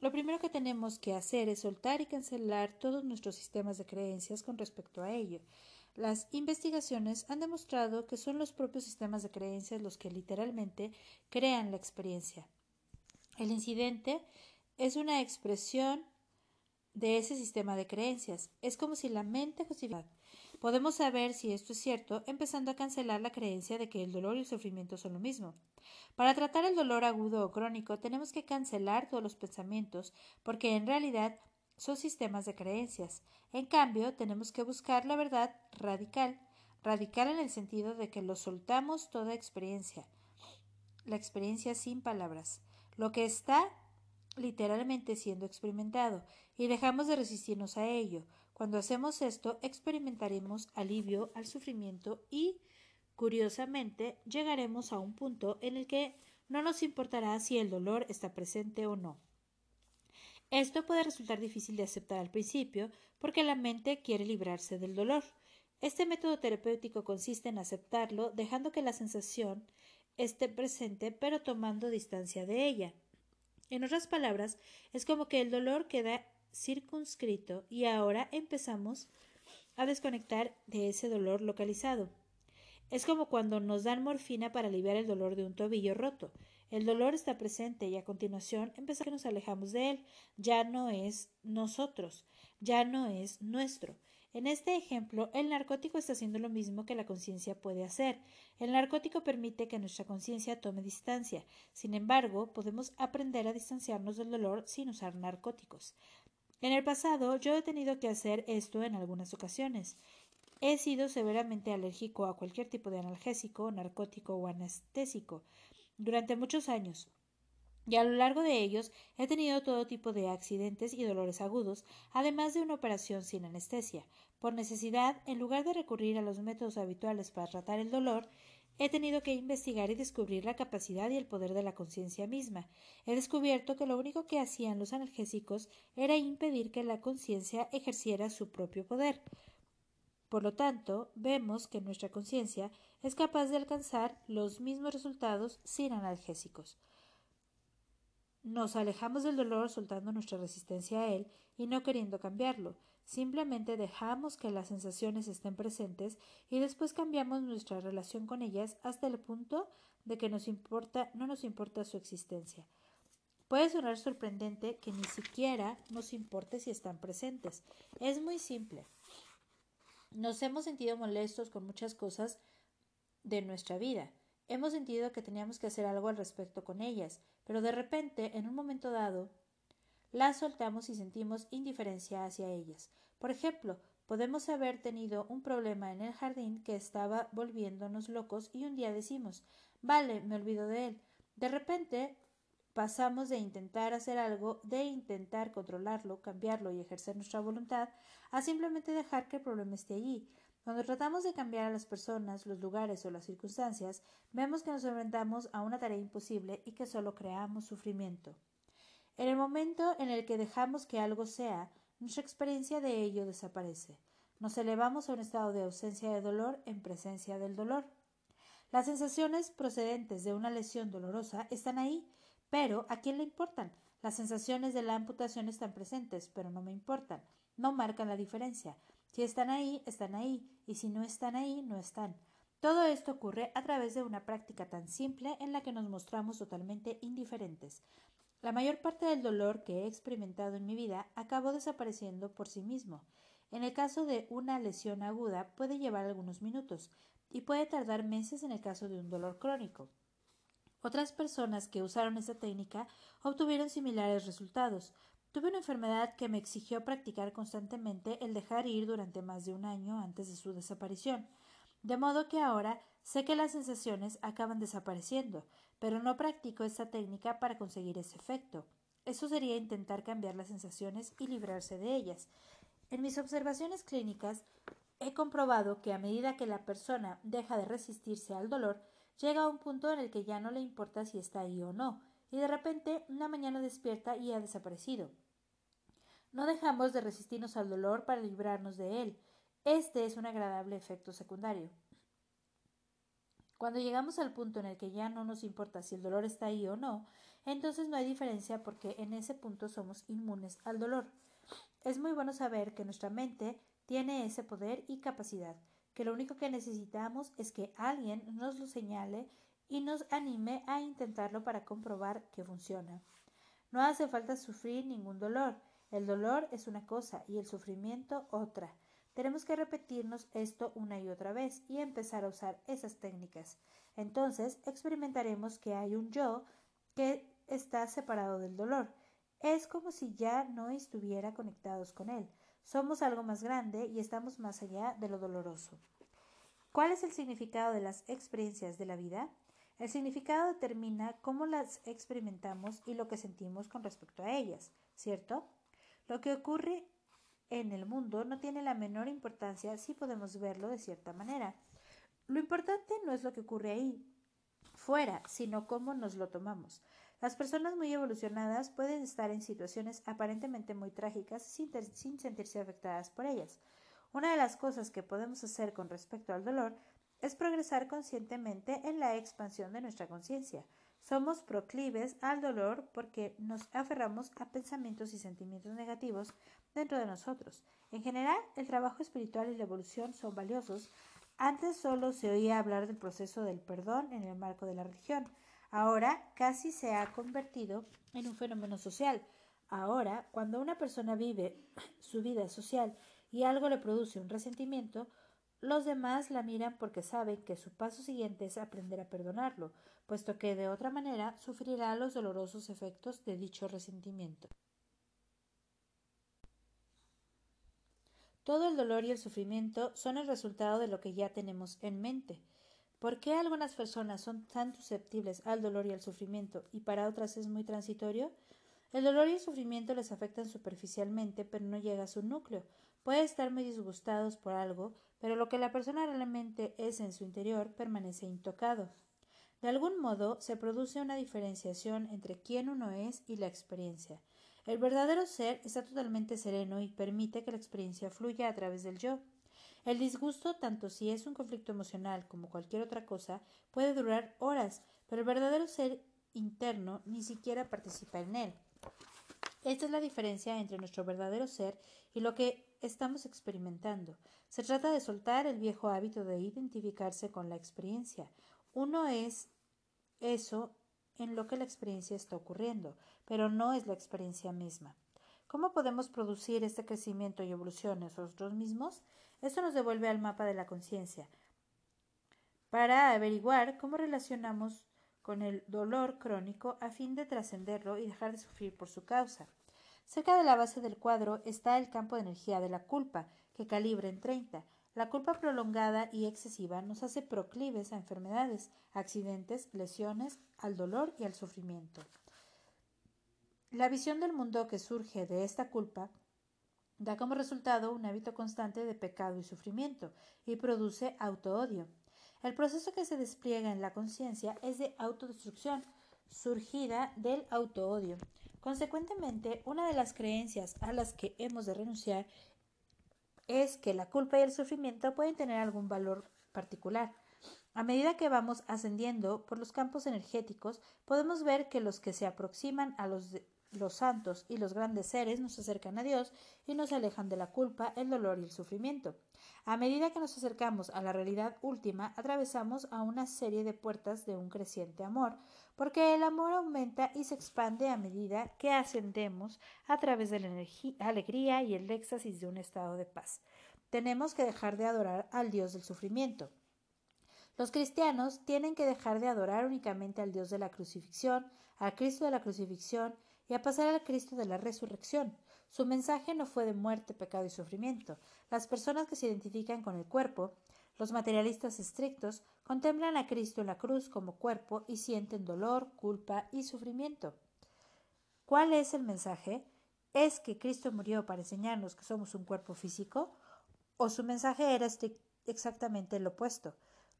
lo primero que tenemos que hacer es soltar y cancelar todos nuestros sistemas de creencias con respecto a ello. Las investigaciones han demostrado que son los propios sistemas de creencias los que literalmente crean la experiencia. El incidente es una expresión de ese sistema de creencias. Es como si la mente justificara. Podemos saber si esto es cierto empezando a cancelar la creencia de que el dolor y el sufrimiento son lo mismo. Para tratar el dolor agudo o crónico tenemos que cancelar todos los pensamientos porque en realidad son sistemas de creencias. En cambio, tenemos que buscar la verdad radical, radical en el sentido de que lo soltamos toda experiencia, la experiencia sin palabras, lo que está literalmente siendo experimentado, y dejamos de resistirnos a ello. Cuando hacemos esto, experimentaremos alivio al sufrimiento y, curiosamente, llegaremos a un punto en el que no nos importará si el dolor está presente o no. Esto puede resultar difícil de aceptar al principio porque la mente quiere librarse del dolor. Este método terapéutico consiste en aceptarlo dejando que la sensación esté presente pero tomando distancia de ella. En otras palabras, es como que el dolor queda circunscrito y ahora empezamos a desconectar de ese dolor localizado. Es como cuando nos dan morfina para aliviar el dolor de un tobillo roto. El dolor está presente y a continuación empezamos que nos alejamos de él. Ya no es nosotros, ya no es nuestro. En este ejemplo, el narcótico está haciendo lo mismo que la conciencia puede hacer. El narcótico permite que nuestra conciencia tome distancia. Sin embargo, podemos aprender a distanciarnos del dolor sin usar narcóticos. En el pasado, yo he tenido que hacer esto en algunas ocasiones. He sido severamente alérgico a cualquier tipo de analgésico, narcótico o anestésico durante muchos años, y a lo largo de ellos he tenido todo tipo de accidentes y dolores agudos, además de una operación sin anestesia. Por necesidad, en lugar de recurrir a los métodos habituales para tratar el dolor, he tenido que investigar y descubrir la capacidad y el poder de la conciencia misma. He descubierto que lo único que hacían los analgésicos era impedir que la conciencia ejerciera su propio poder. Por lo tanto, vemos que nuestra conciencia es capaz de alcanzar los mismos resultados sin analgésicos. Nos alejamos del dolor soltando nuestra resistencia a él y no queriendo cambiarlo. Simplemente dejamos que las sensaciones estén presentes y después cambiamos nuestra relación con ellas hasta el punto de que nos importa, no nos importa su existencia. Puede sonar sorprendente que ni siquiera nos importe si están presentes. Es muy simple. Nos hemos sentido molestos con muchas cosas de nuestra vida. Hemos sentido que teníamos que hacer algo al respecto con ellas, pero de repente, en un momento dado, las soltamos y sentimos indiferencia hacia ellas. Por ejemplo, podemos haber tenido un problema en el jardín que estaba volviéndonos locos y un día decimos Vale, me olvido de él. De repente pasamos de intentar hacer algo, de intentar controlarlo, cambiarlo y ejercer nuestra voluntad, a simplemente dejar que el problema esté allí. Cuando tratamos de cambiar a las personas, los lugares o las circunstancias, vemos que nos enfrentamos a una tarea imposible y que solo creamos sufrimiento. En el momento en el que dejamos que algo sea, nuestra experiencia de ello desaparece. Nos elevamos a un estado de ausencia de dolor en presencia del dolor. Las sensaciones procedentes de una lesión dolorosa están ahí, pero ¿a quién le importan? Las sensaciones de la amputación están presentes, pero no me importan. No marcan la diferencia. Si están ahí, están ahí, y si no están ahí, no están. Todo esto ocurre a través de una práctica tan simple en la que nos mostramos totalmente indiferentes. La mayor parte del dolor que he experimentado en mi vida acabó desapareciendo por sí mismo. En el caso de una lesión aguda puede llevar algunos minutos y puede tardar meses en el caso de un dolor crónico. Otras personas que usaron esta técnica obtuvieron similares resultados. Tuve una enfermedad que me exigió practicar constantemente el dejar ir durante más de un año antes de su desaparición. De modo que ahora sé que las sensaciones acaban desapareciendo, pero no practico esta técnica para conseguir ese efecto. Eso sería intentar cambiar las sensaciones y librarse de ellas. En mis observaciones clínicas he comprobado que a medida que la persona deja de resistirse al dolor, Llega a un punto en el que ya no le importa si está ahí o no, y de repente una mañana despierta y ha desaparecido. No dejamos de resistirnos al dolor para librarnos de él. Este es un agradable efecto secundario. Cuando llegamos al punto en el que ya no nos importa si el dolor está ahí o no, entonces no hay diferencia porque en ese punto somos inmunes al dolor. Es muy bueno saber que nuestra mente tiene ese poder y capacidad que lo único que necesitamos es que alguien nos lo señale y nos anime a intentarlo para comprobar que funciona. No hace falta sufrir ningún dolor. El dolor es una cosa y el sufrimiento otra. Tenemos que repetirnos esto una y otra vez y empezar a usar esas técnicas. Entonces experimentaremos que hay un yo que está separado del dolor. Es como si ya no estuviera conectados con él. Somos algo más grande y estamos más allá de lo doloroso. ¿Cuál es el significado de las experiencias de la vida? El significado determina cómo las experimentamos y lo que sentimos con respecto a ellas, ¿cierto? Lo que ocurre en el mundo no tiene la menor importancia si podemos verlo de cierta manera. Lo importante no es lo que ocurre ahí, fuera, sino cómo nos lo tomamos. Las personas muy evolucionadas pueden estar en situaciones aparentemente muy trágicas sin, sentirse afectadas por ellas. Una de las cosas que podemos hacer con respecto al dolor es progresar conscientemente en la expansión de nuestra conciencia. Somos proclives al dolor porque nos aferramos a pensamientos y sentimientos negativos dentro de nosotros. En general, el trabajo espiritual y la evolución son valiosos. Antes solo se oía hablar del proceso del perdón en el marco de la religión. Ahora casi se ha convertido en un fenómeno social. Ahora, cuando una persona vive su vida social y algo le produce un resentimiento, los demás la miran porque saben que su paso siguiente es aprender a perdonarlo, puesto que de otra manera sufrirá los dolorosos efectos de dicho resentimiento. Todo el dolor y el sufrimiento son el resultado de lo que ya tenemos en mente. ¿Por qué algunas personas son tan susceptibles al dolor y al sufrimiento y para otras es muy transitorio? El dolor y el sufrimiento les afectan superficialmente, pero no llega a su núcleo. Puede estar muy disgustados por algo, pero lo que la persona realmente es en su interior permanece intocado. De algún modo se produce una diferenciación entre quién uno es y la experiencia. El verdadero ser está totalmente sereno y permite que la experiencia fluya a través del yo. El disgusto, tanto si es un conflicto emocional como cualquier otra cosa, puede durar horas, pero el verdadero ser interno ni siquiera participa en él. Esta es la diferencia entre nuestro verdadero ser y lo que estamos experimentando. Se trata de soltar el viejo hábito de identificarse con la experiencia. Uno es eso en lo que la experiencia está ocurriendo, pero no es la experiencia misma. ¿Cómo podemos producir este crecimiento y evolución nosotros mismos? Esto nos devuelve al mapa de la conciencia para averiguar cómo relacionamos con el dolor crónico a fin de trascenderlo y dejar de sufrir por su causa. Cerca de la base del cuadro está el campo de energía de la culpa, que calibra en 30. La culpa prolongada y excesiva nos hace proclives a enfermedades, accidentes, lesiones, al dolor y al sufrimiento. La visión del mundo que surge de esta culpa da como resultado un hábito constante de pecado y sufrimiento y produce autoodio. El proceso que se despliega en la conciencia es de autodestrucción, surgida del autoodio. Consecuentemente, una de las creencias a las que hemos de renunciar es que la culpa y el sufrimiento pueden tener algún valor particular. A medida que vamos ascendiendo por los campos energéticos, podemos ver que los que se aproximan a los, los santos y los grandes seres nos acercan a Dios y nos alejan de la culpa, el dolor y el sufrimiento. A medida que nos acercamos a la realidad última, atravesamos a una serie de puertas de un creciente amor, porque el amor aumenta y se expande a medida que ascendemos a través de la alegría y el éxtasis de un estado de paz. Tenemos que dejar de adorar al Dios del sufrimiento. Los cristianos tienen que dejar de adorar únicamente al Dios de la crucifixión, al Cristo de la crucifixión y a pasar al Cristo de la resurrección. Su mensaje no fue de muerte, pecado y sufrimiento. Las personas que se identifican con el cuerpo, los materialistas estrictos, contemplan a Cristo en la cruz como cuerpo y sienten dolor, culpa y sufrimiento. ¿Cuál es el mensaje? ¿Es que Cristo murió para enseñarnos que somos un cuerpo físico? ¿O su mensaje era exactamente lo opuesto?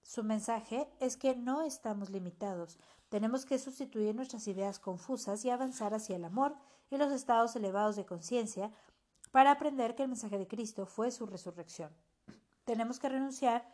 Su mensaje es que no estamos limitados. Tenemos que sustituir nuestras ideas confusas y avanzar hacia el amor y los estados elevados de conciencia para aprender que el mensaje de Cristo fue su resurrección. Tenemos que renunciar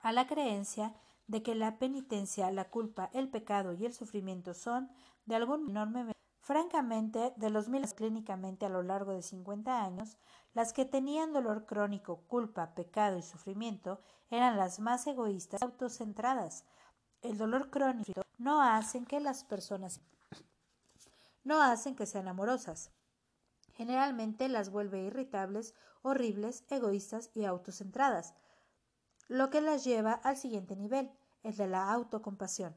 a la creencia de que la penitencia, la culpa, el pecado y el sufrimiento son, de algún enorme Francamente, de los miles clínicamente a lo largo de 50 años, las que tenían dolor crónico, culpa, pecado y sufrimiento eran las más egoístas y autocentradas. El dolor crónico no hacen que las personas no hacen que sean amorosas. Generalmente las vuelve irritables, horribles, egoístas y autocentradas, lo que las lleva al siguiente nivel, el de la autocompasión.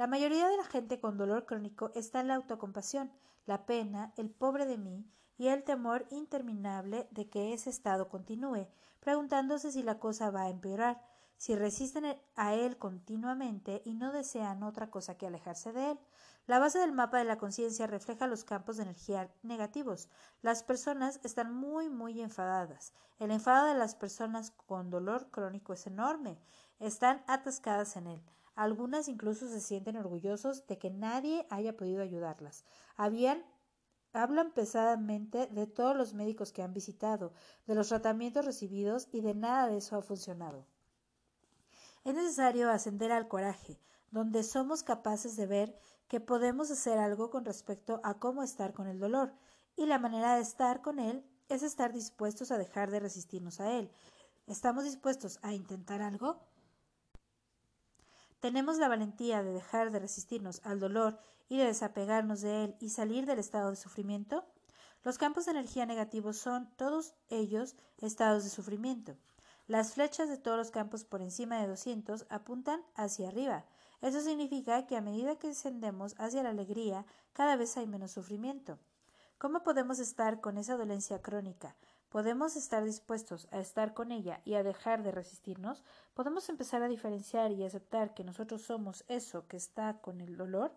La mayoría de la gente con dolor crónico está en la autocompasión, la pena, el pobre de mí y el temor interminable de que ese estado continúe, preguntándose si la cosa va a empeorar, si resisten a él continuamente y no desean otra cosa que alejarse de él. La base del mapa de la conciencia refleja los campos de energía negativos. Las personas están muy, muy enfadadas. El enfado de las personas con dolor crónico es enorme. Están atascadas en él. Algunas incluso se sienten orgullosos de que nadie haya podido ayudarlas. Hablan pesadamente de todos los médicos que han visitado, de los tratamientos recibidos y de nada de eso ha funcionado. Es necesario ascender al coraje, donde somos capaces de ver que podemos hacer algo con respecto a cómo estar con el dolor, y la manera de estar con él es estar dispuestos a dejar de resistirnos a él. ¿Estamos dispuestos a intentar algo? Tenemos la valentía de dejar de resistirnos al dolor y de desapegarnos de él y salir del estado de sufrimiento? Los campos de energía negativos son, todos ellos, estados de sufrimiento. Las flechas de todos los campos por encima de 200 apuntan hacia arriba. Eso significa que a medida que descendemos hacia la alegría, cada vez hay menos sufrimiento. ¿Cómo podemos estar con esa dolencia crónica? Podemos estar dispuestos a estar con ella y a dejar de resistirnos, podemos empezar a diferenciar y aceptar que nosotros somos eso que está con el dolor,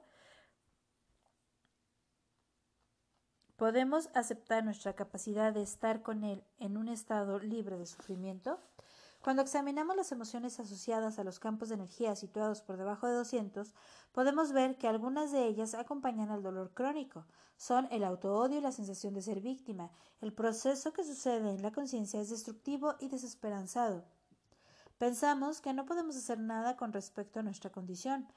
podemos aceptar nuestra capacidad de estar con él en un estado libre de sufrimiento. Cuando examinamos las emociones asociadas a los campos de energía situados por debajo de 200, podemos ver que algunas de ellas acompañan al dolor crónico. Son el autoodio y la sensación de ser víctima. El proceso que sucede en la conciencia es destructivo y desesperanzado. Pensamos que no podemos hacer nada con respecto a nuestra condición.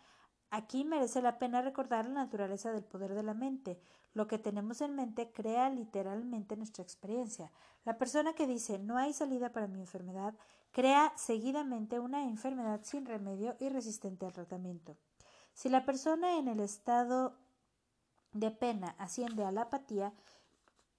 Aquí merece la pena recordar la naturaleza del poder de la mente. Lo que tenemos en mente crea literalmente nuestra experiencia. La persona que dice no hay salida para mi enfermedad crea seguidamente una enfermedad sin remedio y resistente al tratamiento. Si la persona en el estado de pena asciende a la apatía,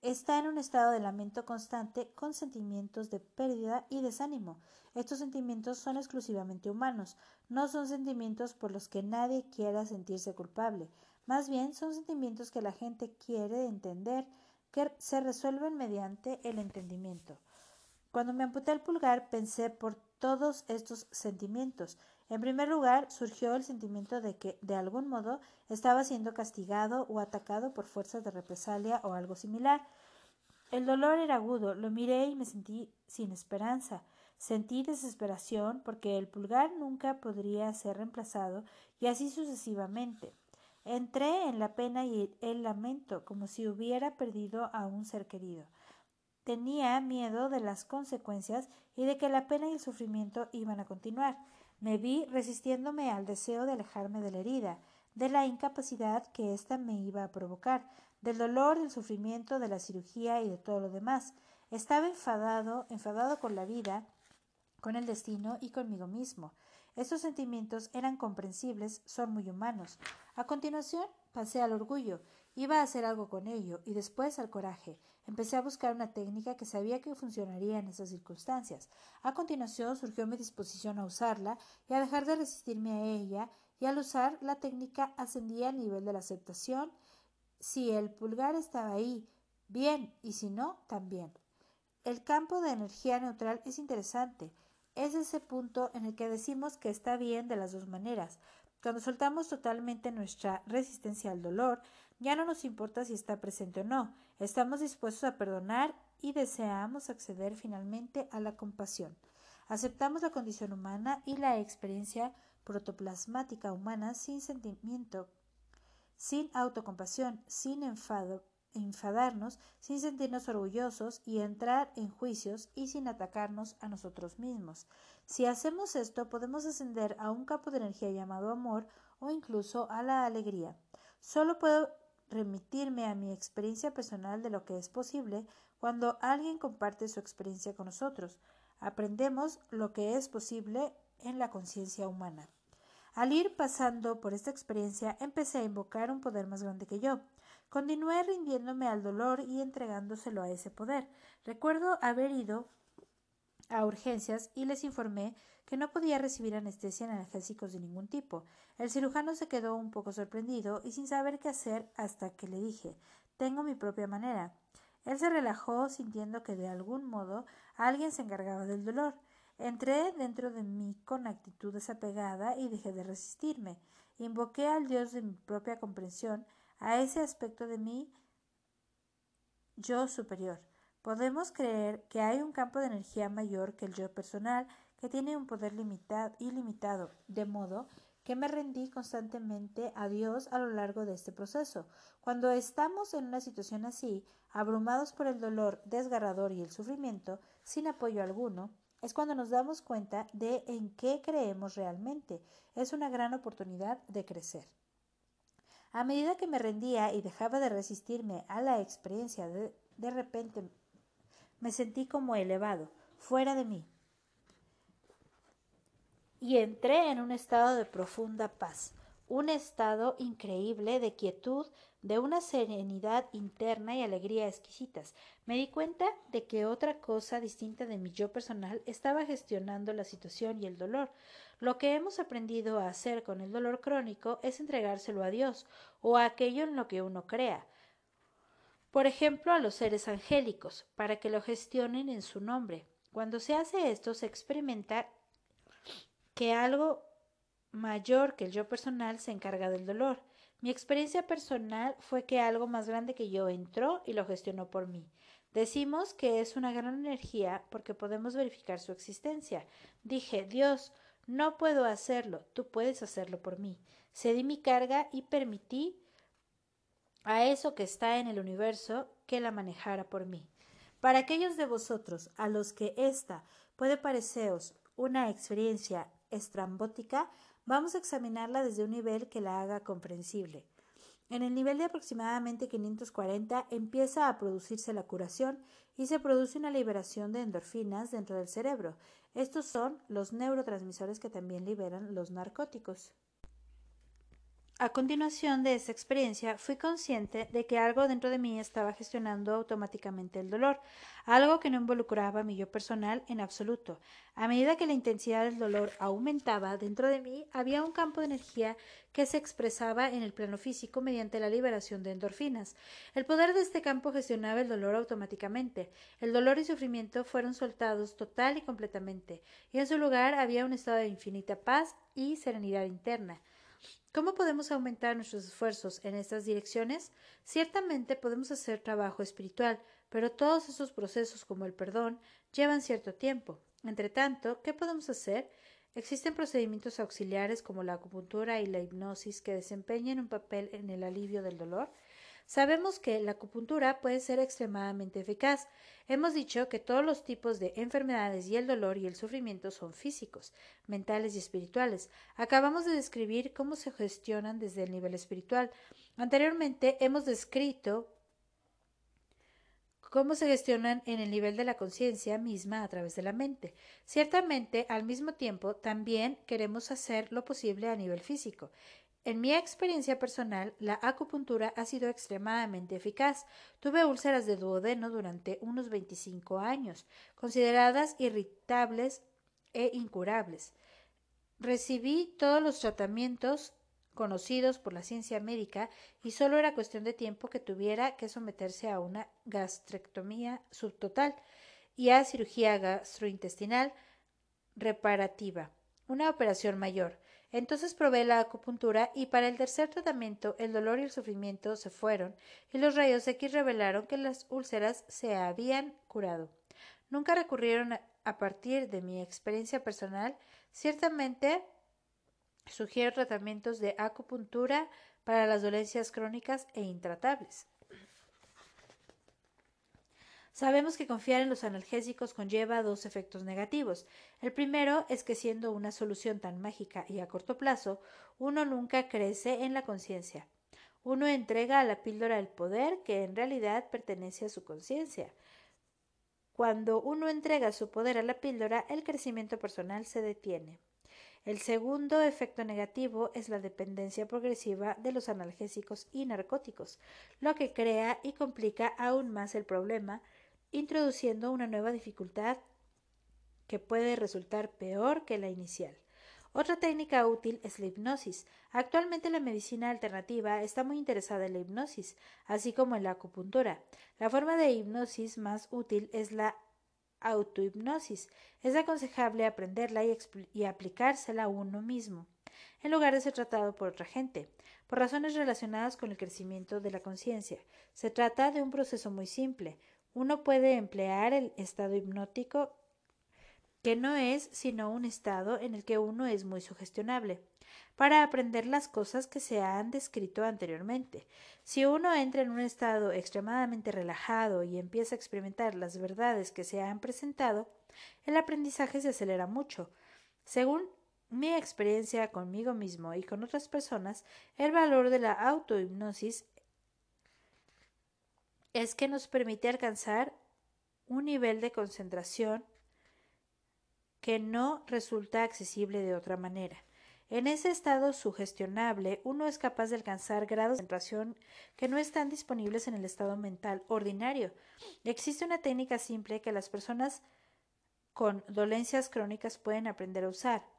está en un estado de lamento constante con sentimientos de pérdida y desánimo. Estos sentimientos son exclusivamente humanos, no son sentimientos por los que nadie quiera sentirse culpable, más bien son sentimientos que la gente quiere entender, que se resuelven mediante el entendimiento. Cuando me amputé el pulgar pensé por todos estos sentimientos. En primer lugar, surgió el sentimiento de que, de algún modo, estaba siendo castigado o atacado por fuerzas de represalia o algo similar. El dolor era agudo, lo miré y me sentí sin esperanza. Sentí desesperación porque el pulgar nunca podría ser reemplazado y así sucesivamente. Entré en la pena y el lamento como si hubiera perdido a un ser querido. Tenía miedo de las consecuencias y de que la pena y el sufrimiento iban a continuar. Me vi resistiéndome al deseo de alejarme de la herida, de la incapacidad que ésta me iba a provocar, del dolor, del sufrimiento, de la cirugía y de todo lo demás. Estaba enfadado, enfadado con la vida, con el destino y conmigo mismo. Estos sentimientos eran comprensibles, son muy humanos. A continuación pasé al orgullo, iba a hacer algo con ello, y después al coraje. Empecé a buscar una técnica que sabía que funcionaría en esas circunstancias. A continuación surgió mi disposición a usarla y a dejar de resistirme a ella, y al usar la técnica ascendía al nivel de la aceptación. Si el pulgar estaba ahí, bien, y si no, también. El campo de energía neutral es interesante. Es ese punto en el que decimos que está bien de las dos maneras. Cuando soltamos totalmente nuestra resistencia al dolor, ya no nos importa si está presente o no, estamos dispuestos a perdonar y deseamos acceder finalmente a la compasión. Aceptamos la condición humana y la experiencia protoplasmática humana sin sentimiento, sin autocompasión, sin enfadarnos, sin sentirnos orgullosos y entrar en juicios y sin atacarnos a nosotros mismos. Si hacemos esto, podemos ascender a un campo de energía llamado amor o incluso a la alegría. Solo puedo remitirme a mi experiencia personal de lo que es posible cuando alguien comparte su experiencia con nosotros. Aprendemos lo que es posible en la conciencia humana. Al ir pasando por esta experiencia, empecé a invocar un poder más grande que yo. Continué rindiéndome al dolor y entregándoselo a ese poder. Recuerdo haber ido a urgencias y les informé que no podía recibir anestesia en analgésicos de ningún tipo. El cirujano se quedó un poco sorprendido y sin saber qué hacer hasta que le dije tengo mi propia manera. Él se relajó sintiendo que de algún modo alguien se encargaba del dolor. Entré dentro de mí con actitud desapegada y dejé de resistirme. Invoqué al Dios de mi propia comprensión, a ese aspecto de mí yo superior. Podemos creer que hay un campo de energía mayor que el yo personal que tiene un poder limitado, ilimitado, de modo que me rendí constantemente a Dios a lo largo de este proceso. Cuando estamos en una situación así, abrumados por el dolor desgarrador y el sufrimiento, sin apoyo alguno, es cuando nos damos cuenta de en qué creemos realmente. Es una gran oportunidad de crecer. A medida que me rendía y dejaba de resistirme a la experiencia, de, de repente me sentí como elevado, fuera de mí, y entré en un estado de profunda paz, un estado increíble de quietud, de una serenidad interna y alegría exquisitas. Me di cuenta de que otra cosa distinta de mi yo personal estaba gestionando la situación y el dolor. Lo que hemos aprendido a hacer con el dolor crónico es entregárselo a Dios o a aquello en lo que uno crea. Por ejemplo, a los seres angélicos, para que lo gestionen en su nombre. Cuando se hace esto, se experimenta que algo mayor que el yo personal se encarga del dolor. Mi experiencia personal fue que algo más grande que yo entró y lo gestionó por mí. Decimos que es una gran energía porque podemos verificar su existencia. Dije, Dios, no puedo hacerlo, tú puedes hacerlo por mí. Cedí mi carga y permití a eso que está en el universo que la manejara por mí. Para aquellos de vosotros a los que esta puede pareceros una experiencia estrambótica, vamos a examinarla desde un nivel que la haga comprensible. En el nivel de aproximadamente 540 empieza a producirse la curación y se produce una liberación de endorfinas dentro del cerebro. Estos son los neurotransmisores que también liberan los narcóticos. A continuación de esta experiencia, fui consciente de que algo dentro de mí estaba gestionando automáticamente el dolor, algo que no involucraba a mi yo personal en absoluto. A medida que la intensidad del dolor aumentaba dentro de mí, había un campo de energía que se expresaba en el plano físico mediante la liberación de endorfinas. El poder de este campo gestionaba el dolor automáticamente. El dolor y sufrimiento fueron soltados total y completamente, y en su lugar había un estado de infinita paz y serenidad interna. ¿Cómo podemos aumentar nuestros esfuerzos en estas direcciones? Ciertamente podemos hacer trabajo espiritual, pero todos esos procesos como el perdón llevan cierto tiempo. Entre tanto, ¿qué podemos hacer? Existen procedimientos auxiliares como la acupuntura y la hipnosis que desempeñan un papel en el alivio del dolor. Sabemos que la acupuntura puede ser extremadamente eficaz. Hemos dicho que todos los tipos de enfermedades y el dolor y el sufrimiento son físicos, mentales y espirituales. Acabamos de describir cómo se gestionan desde el nivel espiritual. Anteriormente hemos descrito cómo se gestionan en el nivel de la conciencia misma a través de la mente. Ciertamente, al mismo tiempo, también queremos hacer lo posible a nivel físico. En mi experiencia personal, la acupuntura ha sido extremadamente eficaz. Tuve úlceras de duodeno durante unos 25 años, consideradas irritables e incurables. Recibí todos los tratamientos conocidos por la ciencia médica y solo era cuestión de tiempo que tuviera que someterse a una gastrectomía subtotal y a cirugía gastrointestinal reparativa, una operación mayor. Entonces probé la acupuntura y para el tercer tratamiento el dolor y el sufrimiento se fueron y los rayos X revelaron que las úlceras se habían curado. Nunca recurrieron a partir de mi experiencia personal. Ciertamente sugiero tratamientos de acupuntura para las dolencias crónicas e intratables. Sabemos que confiar en los analgésicos conlleva dos efectos negativos. El primero es que siendo una solución tan mágica y a corto plazo, uno nunca crece en la conciencia. Uno entrega a la píldora el poder que en realidad pertenece a su conciencia. Cuando uno entrega su poder a la píldora, el crecimiento personal se detiene. El segundo efecto negativo es la dependencia progresiva de los analgésicos y narcóticos, lo que crea y complica aún más el problema introduciendo una nueva dificultad que puede resultar peor que la inicial. Otra técnica útil es la hipnosis. Actualmente la medicina alternativa está muy interesada en la hipnosis, así como en la acupuntura. La forma de hipnosis más útil es la autohipnosis. Es aconsejable aprenderla y, y aplicársela a uno mismo, en lugar de ser tratado por otra gente, por razones relacionadas con el crecimiento de la conciencia. Se trata de un proceso muy simple, uno puede emplear el estado hipnótico que no es sino un estado en el que uno es muy sugestionable, para aprender las cosas que se han descrito anteriormente. Si uno entra en un estado extremadamente relajado y empieza a experimentar las verdades que se han presentado, el aprendizaje se acelera mucho. Según mi experiencia conmigo mismo y con otras personas, el valor de la autohipnosis es que nos permite alcanzar un nivel de concentración que no resulta accesible de otra manera. En ese estado sugestionable, uno es capaz de alcanzar grados de concentración que no están disponibles en el estado mental ordinario. Existe una técnica simple que las personas con dolencias crónicas pueden aprender a usar.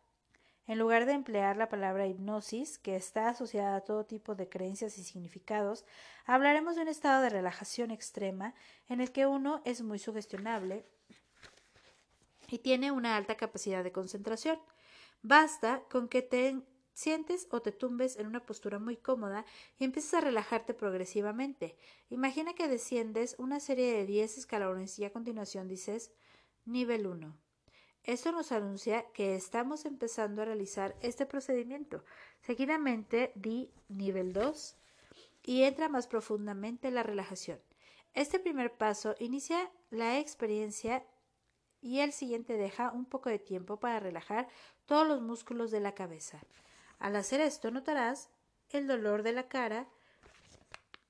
En lugar de emplear la palabra hipnosis, que está asociada a todo tipo de creencias y significados, hablaremos de un estado de relajación extrema en el que uno es muy sugestionable y tiene una alta capacidad de concentración. Basta con que te sientes o te tumbes en una postura muy cómoda y empieces a relajarte progresivamente. Imagina que desciendes una serie de 10 escalones y a continuación dices nivel 1 esto nos anuncia que estamos empezando a realizar este procedimiento. Seguidamente di nivel 2 y entra más profundamente la relajación. Este primer paso inicia la experiencia y el siguiente deja un poco de tiempo para relajar todos los músculos de la cabeza. Al hacer esto notarás el dolor de la cara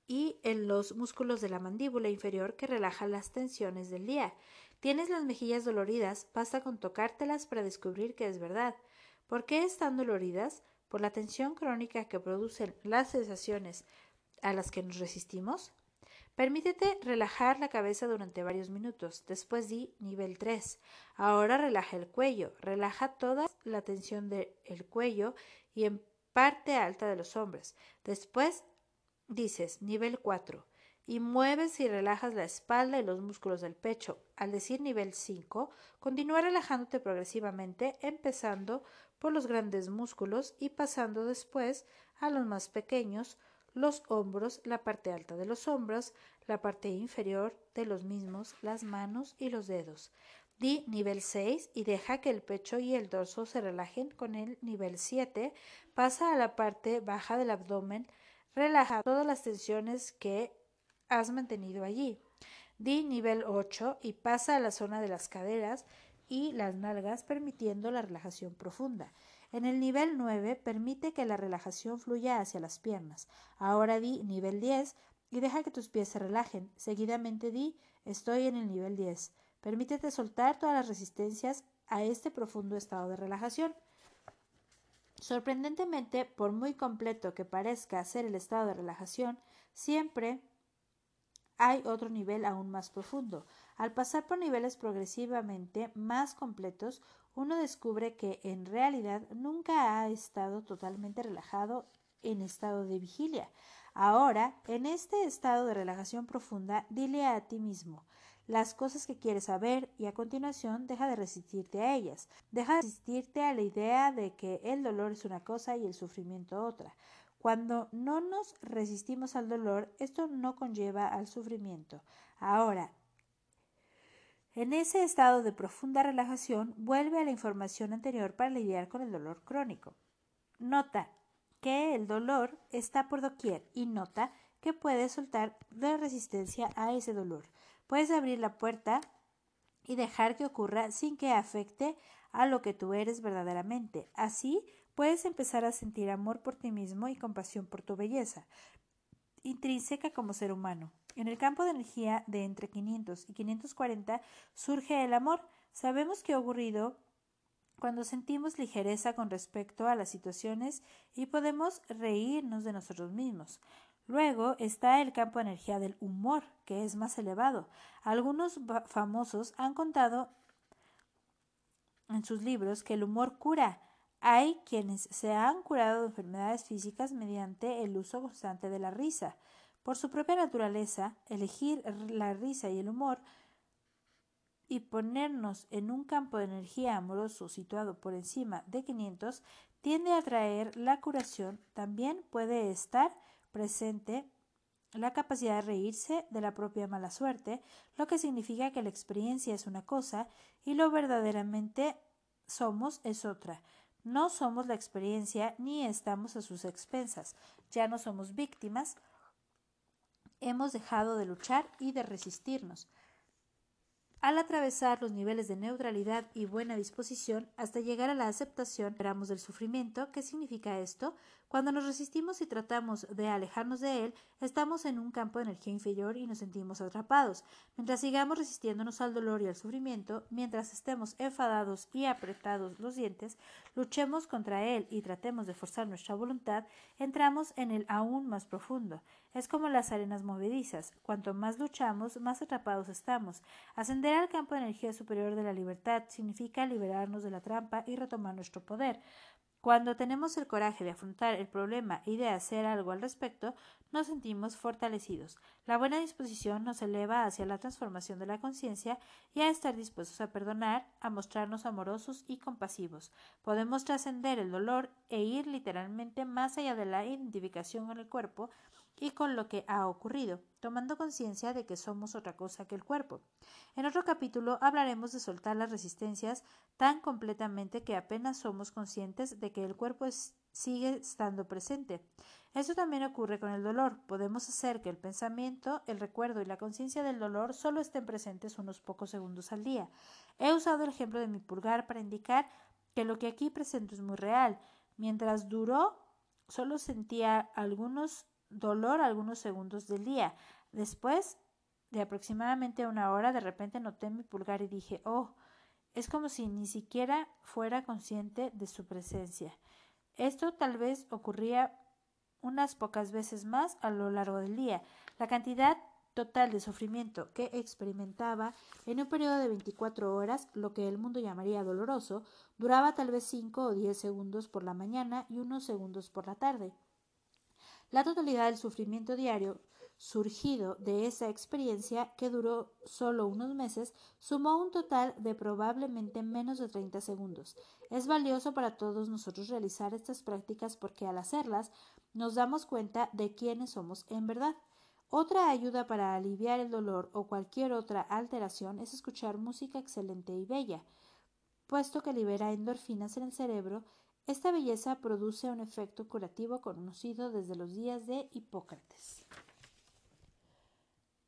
y en los músculos de la mandíbula inferior que relaja las tensiones del día. Tienes las mejillas doloridas, basta con tocártelas para descubrir que es verdad. ¿Por qué están doloridas? por la tensión crónica que producen las sensaciones a las que nos resistimos? Permítete relajar la cabeza durante varios minutos. Después di nivel 3. Ahora relaja el cuello. Relaja toda la tensión del cuello y en parte alta de los hombros. Después dices nivel 4 y mueves y relajas la espalda y los músculos del pecho. Al decir nivel 5, continúa relajándote progresivamente, empezando por los grandes músculos y pasando después a los más pequeños, los hombros, la parte alta de los hombros, la parte inferior de los mismos, las manos y los dedos. Di nivel 6 y deja que el pecho y el dorso se relajen con el nivel 7. Pasa a la parte baja del abdomen, relaja todas las tensiones que has mantenido allí. Di nivel 8 y pasa a la zona de las caderas y las nalgas permitiendo la relajación profunda. En el nivel 9 permite que la relajación fluya hacia las piernas. Ahora di nivel 10 y deja que tus pies se relajen. Seguidamente di estoy en el nivel 10. Permítete soltar todas las resistencias a este profundo estado de relajación. Sorprendentemente, por muy completo que parezca ser el estado de relajación, siempre hay otro nivel aún más profundo. Al pasar por niveles progresivamente más completos, uno descubre que en realidad nunca ha estado totalmente relajado en estado de vigilia. Ahora, en este estado de relajación profunda, dile a ti mismo las cosas que quieres saber y a continuación deja de resistirte a ellas. Deja de resistirte a la idea de que el dolor es una cosa y el sufrimiento otra. Cuando no nos resistimos al dolor, esto no conlleva al sufrimiento. Ahora, en ese estado de profunda relajación, vuelve a la información anterior para lidiar con el dolor crónico. Nota que el dolor está por doquier y nota que puedes soltar la resistencia a ese dolor. Puedes abrir la puerta y dejar que ocurra sin que afecte a lo que tú eres verdaderamente. Así puedes empezar a sentir amor por ti mismo y compasión por tu belleza, intrínseca como ser humano. En el campo de energía de entre 500 y 540 surge el amor. Sabemos que ha ocurrido cuando sentimos ligereza con respecto a las situaciones y podemos reírnos de nosotros mismos. Luego está el campo de energía del humor, que es más elevado. Algunos famosos han contado en sus libros que el humor cura, hay quienes se han curado de enfermedades físicas mediante el uso constante de la risa. Por su propia naturaleza, elegir la risa y el humor y ponernos en un campo de energía amoroso situado por encima de 500 tiende a traer la curación. También puede estar presente la capacidad de reírse de la propia mala suerte, lo que significa que la experiencia es una cosa y lo verdaderamente somos es otra. No somos la experiencia ni estamos a sus expensas. Ya no somos víctimas. Hemos dejado de luchar y de resistirnos. Al atravesar los niveles de neutralidad y buena disposición hasta llegar a la aceptación, esperamos del sufrimiento. ¿Qué significa esto? Cuando nos resistimos y tratamos de alejarnos de él, estamos en un campo de energía inferior y nos sentimos atrapados. Mientras sigamos resistiéndonos al dolor y al sufrimiento, mientras estemos enfadados y apretados los dientes, luchemos contra él y tratemos de forzar nuestra voluntad, entramos en el aún más profundo. Es como las arenas movedizas. Cuanto más luchamos, más atrapados estamos. Ascender al campo de energía superior de la libertad significa liberarnos de la trampa y retomar nuestro poder. Cuando tenemos el coraje de afrontar el problema y de hacer algo al respecto, nos sentimos fortalecidos. La buena disposición nos eleva hacia la transformación de la conciencia y a estar dispuestos a perdonar, a mostrarnos amorosos y compasivos. Podemos trascender el dolor e ir literalmente más allá de la identificación con el cuerpo y con lo que ha ocurrido, tomando conciencia de que somos otra cosa que el cuerpo. En otro capítulo hablaremos de soltar las resistencias tan completamente que apenas somos conscientes de que el cuerpo sigue estando presente. Eso también ocurre con el dolor. Podemos hacer que el pensamiento, el recuerdo y la conciencia del dolor solo estén presentes unos pocos segundos al día. He usado el ejemplo de mi pulgar para indicar que lo que aquí presento es muy real. Mientras duró, solo sentía algunos dolor algunos segundos del día. Después de aproximadamente una hora, de repente noté mi pulgar y dije, oh, es como si ni siquiera fuera consciente de su presencia. Esto tal vez ocurría unas pocas veces más a lo largo del día. La cantidad total de sufrimiento que experimentaba en un periodo de 24 horas, lo que el mundo llamaría doloroso, duraba tal vez 5 o 10 segundos por la mañana y unos segundos por la tarde. La totalidad del sufrimiento diario surgido de esa experiencia, que duró solo unos meses, sumó un total de probablemente menos de 30 segundos. Es valioso para todos nosotros realizar estas prácticas porque al hacerlas nos damos cuenta de quiénes somos en verdad. Otra ayuda para aliviar el dolor o cualquier otra alteración es escuchar música excelente y bella. Puesto que libera endorfinas en el cerebro, esta belleza produce un efecto curativo conocido desde los días de Hipócrates.